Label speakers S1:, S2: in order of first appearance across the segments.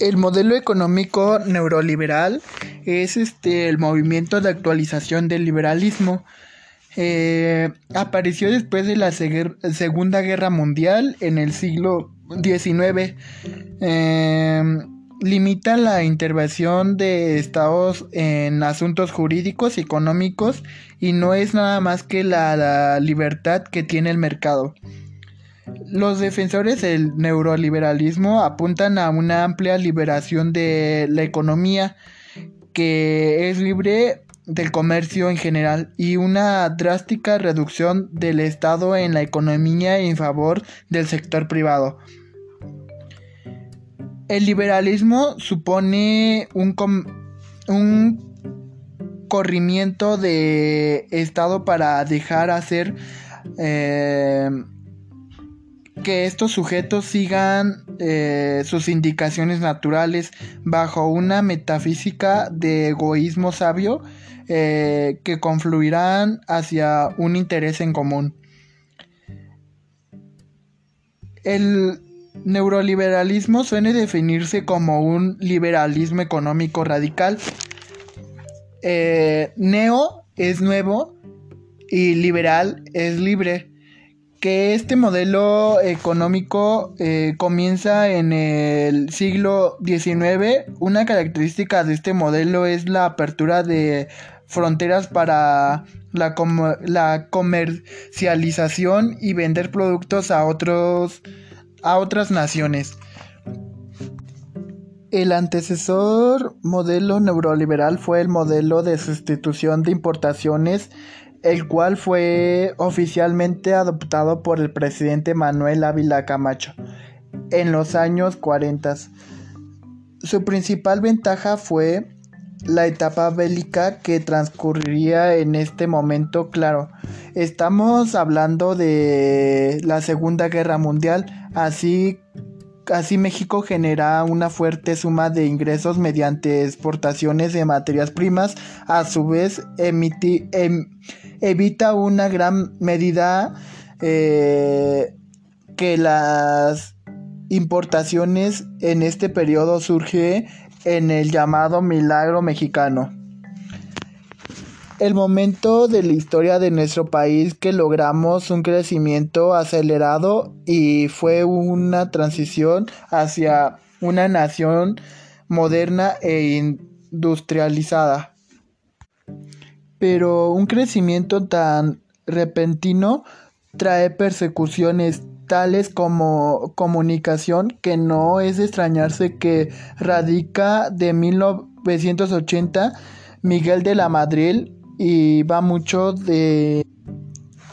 S1: El modelo económico neoliberal es este el movimiento de actualización del liberalismo. Eh, apareció después de la Segunda Guerra Mundial en el siglo XIX. Em, limita la intervención de estados en asuntos jurídicos y económicos y no es nada más que la libertad que tiene el mercado. Los defensores del neoliberalismo apuntan a una amplia liberación de la economía que es libre del comercio en general y una drástica reducción del Estado en la economía en favor del sector privado. El liberalismo supone un, un corrimiento de Estado para dejar hacer eh, que estos sujetos sigan eh, sus indicaciones naturales bajo una metafísica de egoísmo sabio eh, que confluirán hacia un interés en común. El neuroliberalismo suele definirse como un liberalismo económico radical. Eh, neo es nuevo y liberal es libre que este modelo económico eh, comienza en el siglo XIX. Una característica de este modelo es la apertura de fronteras para la, la comercialización y vender productos a, otros, a otras naciones. El antecesor modelo neoliberal fue el modelo de sustitución de importaciones el cual fue oficialmente adoptado por el presidente Manuel Ávila Camacho en los años 40. Su principal ventaja fue la etapa bélica que transcurriría en este momento, claro. Estamos hablando de la Segunda Guerra Mundial, así Así México genera una fuerte suma de ingresos mediante exportaciones de materias primas, a su vez emiti, em, evita una gran medida eh, que las importaciones en este periodo surge en el llamado milagro mexicano el momento de la historia de nuestro país que logramos un crecimiento acelerado y fue una transición hacia una nación moderna e industrializada. Pero un crecimiento tan repentino trae persecuciones tales como comunicación que no es de extrañarse que radica de 1980 Miguel de la Madrid y va mucho de...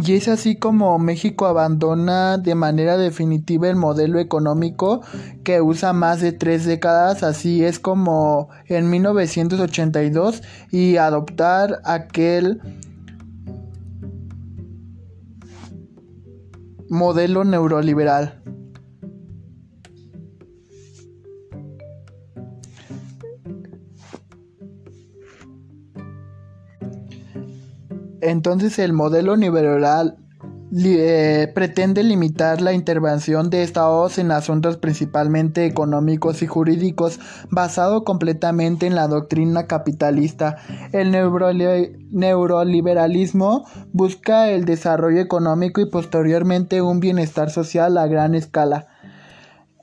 S1: Y es así como México abandona de manera definitiva el modelo económico que usa más de tres décadas, así es como en 1982 y adoptar aquel modelo neuroliberal. Entonces el modelo neoliberal eh, pretende limitar la intervención de Estados en asuntos principalmente económicos y jurídicos basado completamente en la doctrina capitalista. El neuroliberalismo busca el desarrollo económico y posteriormente un bienestar social a gran escala.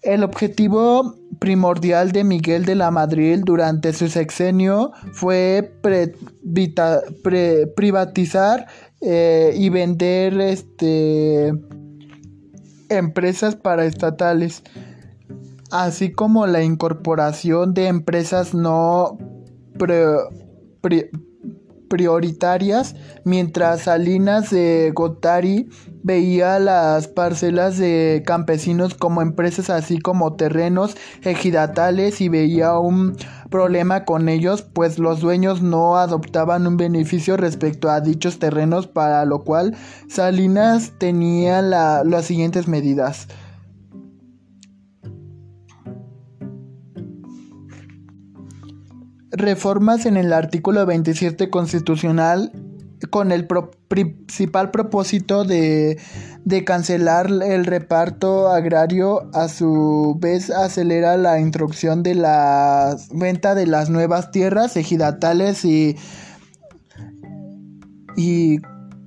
S1: El objetivo primordial de Miguel de la Madrid durante su sexenio fue privatizar eh, y vender este, empresas paraestatales, así como la incorporación de empresas no prioritarias, mientras Salinas de Gotari veía las parcelas de campesinos como empresas así como terrenos ejidatales y veía un problema con ellos pues los dueños no adoptaban un beneficio respecto a dichos terrenos para lo cual Salinas tenía las siguientes medidas. Reformas en el artículo 27 constitucional con el principal propósito de, cancelar el reparto agrario, a su vez acelera la introducción de la venta de las nuevas tierras ejidatales y, y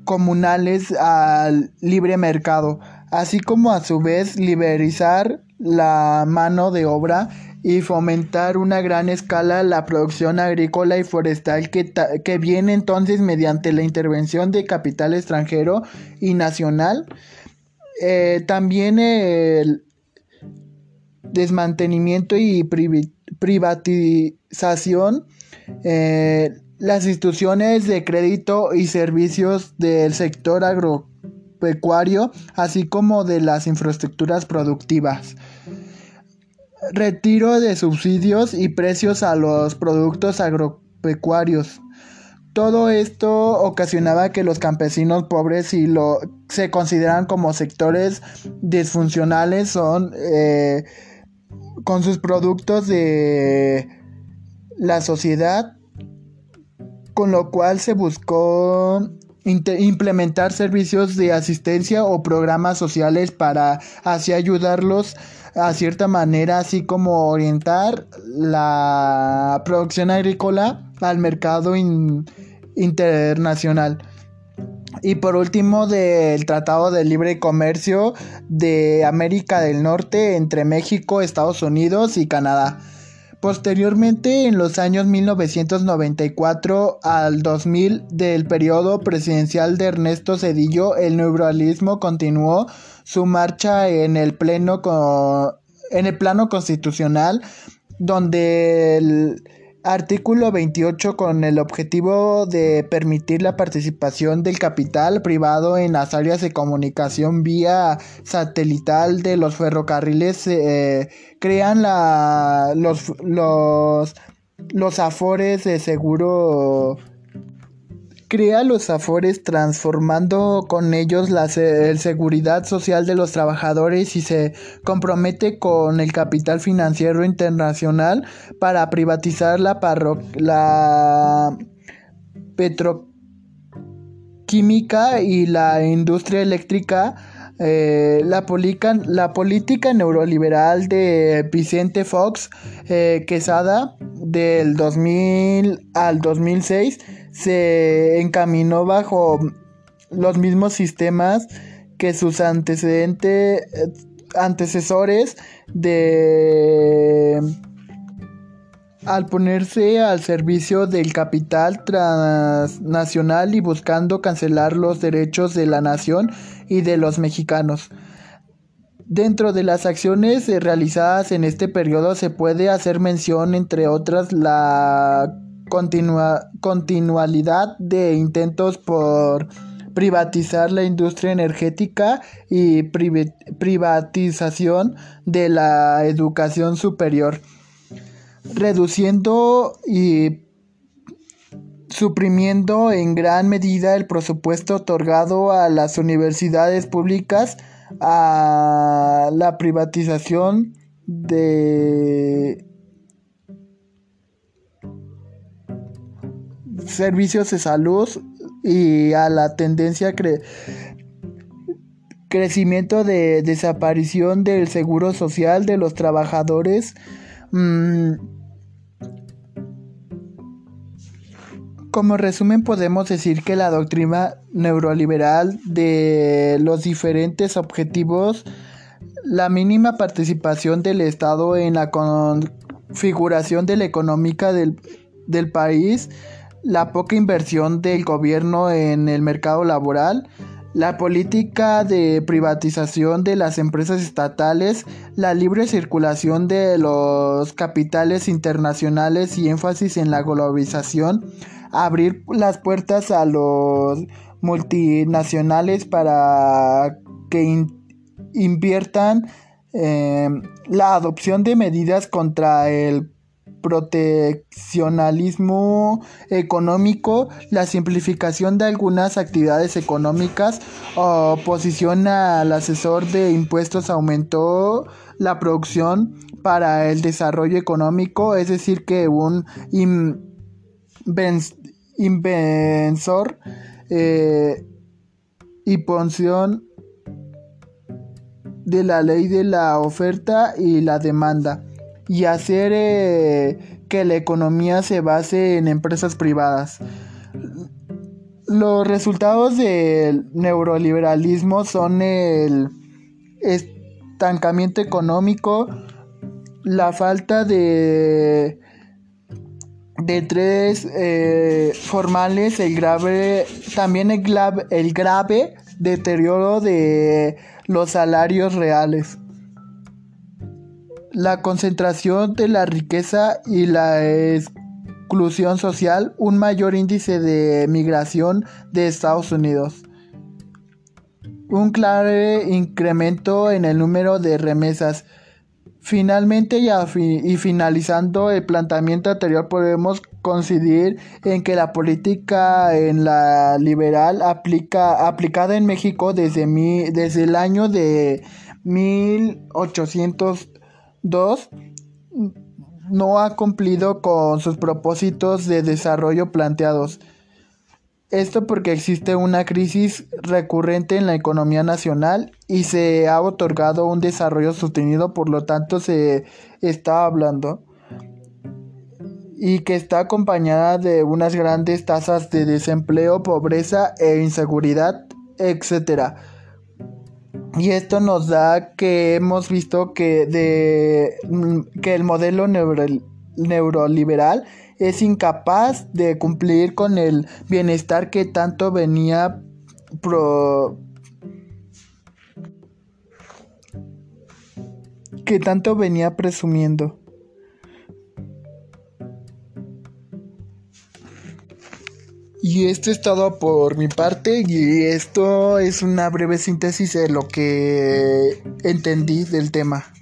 S1: comunales al libre mercado, así como a su vez liberalizar la mano de obra y fomentar una gran escala la producción agrícola y forestal que, que viene entonces mediante la intervención de capital extranjero y nacional. Eh, también el desmantenimiento y privatización. Eh, las instituciones de crédito y servicios del sector agropecuario, así como de las infraestructuras productivas retiro de subsidios y precios a los productos agropecuarios. Todo esto ocasionaba que los campesinos pobres y lo se consideran como sectores disfuncionales son eh, con sus productos de la sociedad, con lo cual se buscó implementar servicios de asistencia o programas sociales para así ayudarlos a cierta manera, así como orientar la producción agrícola al mercado internacional. Y por último, del Tratado de Libre Comercio de América del Norte entre México, Estados Unidos y Canadá. Posteriormente, en los años 1994 al 2000 del periodo presidencial de Ernesto Cedillo, el neoliberalismo continuó su marcha en el pleno en el plano constitucional donde el artículo 28 con el objetivo de permitir la participación del capital privado en las áreas de comunicación vía satelital de los ferrocarriles eh, crean la, los, los, los afores de seguro crea los afores transformando con ellos la seguridad social de los trabajadores y se compromete con el capital financiero internacional para privatizar la, petroquímica y la industria eléctrica. Eh, la, la, política neoliberal de Vicente Fox eh, Quesada del 2000 al 2006 se encaminó bajo los mismos sistemas que sus antecedentes antecesores de al ponerse al servicio del capital transnacional y buscando cancelar los derechos de la nación y de los mexicanos. Dentro de las acciones realizadas en este periodo se puede hacer mención, entre otras, la continualidad de intentos por privatizar la industria energética y privatización de la educación superior reduciendo y suprimiendo en gran medida el presupuesto otorgado a las universidades públicas a la privatización de servicios de salud y a la tendencia cre crecimiento de desaparición del seguro social de los trabajadores mm, Como resumen podemos decir que la doctrina neuroliberal de los diferentes objetivos, la mínima participación del Estado en la configuración de la económica del país, la poca inversión del gobierno en el mercado laboral, la política de privatización de las empresas estatales, la libre circulación de los capitales internacionales y énfasis en la globalización, abrir las puertas a los multinacionales para que inviertan em, la adopción de medidas contra el proteccionalismo económico, la simplificación de algunas actividades económicas, oposición al asesor de impuestos aumentó la producción para el desarrollo económico, es decir, que un inversor eh, y punción de la ley de la oferta y la demanda y hacer eh, que la economía se base en empresas privadas. Los resultados del neoliberalismo son el estancamiento económico, la falta de de tres eh, formales, el grave, también el el grave deterioro de los salarios reales. La concentración de la riqueza y la exclusión social, un mayor índice de migración de Estados Unidos. Un claro incremento en el número de remesas Finalmente y, finalizando el planteamiento anterior podemos coincidir en que la política en la liberal aplica, aplicada en México desde, desde el año de 1802 no ha cumplido con sus propósitos de desarrollo planteados. Esto porque existe una crisis recurrente en la economía nacional y se ha otorgado un desarrollo sostenido, por lo tanto se está hablando y que está acompañada de unas grandes tasas de desempleo, pobreza e inseguridad, etc. Y esto nos da que hemos visto que, de, que el modelo neuroliberal es incapaz de cumplir con el bienestar que tanto venía que tanto venía presumiendo. Y esto es todo por mi parte y esto es una breve síntesis de lo que entendí del tema.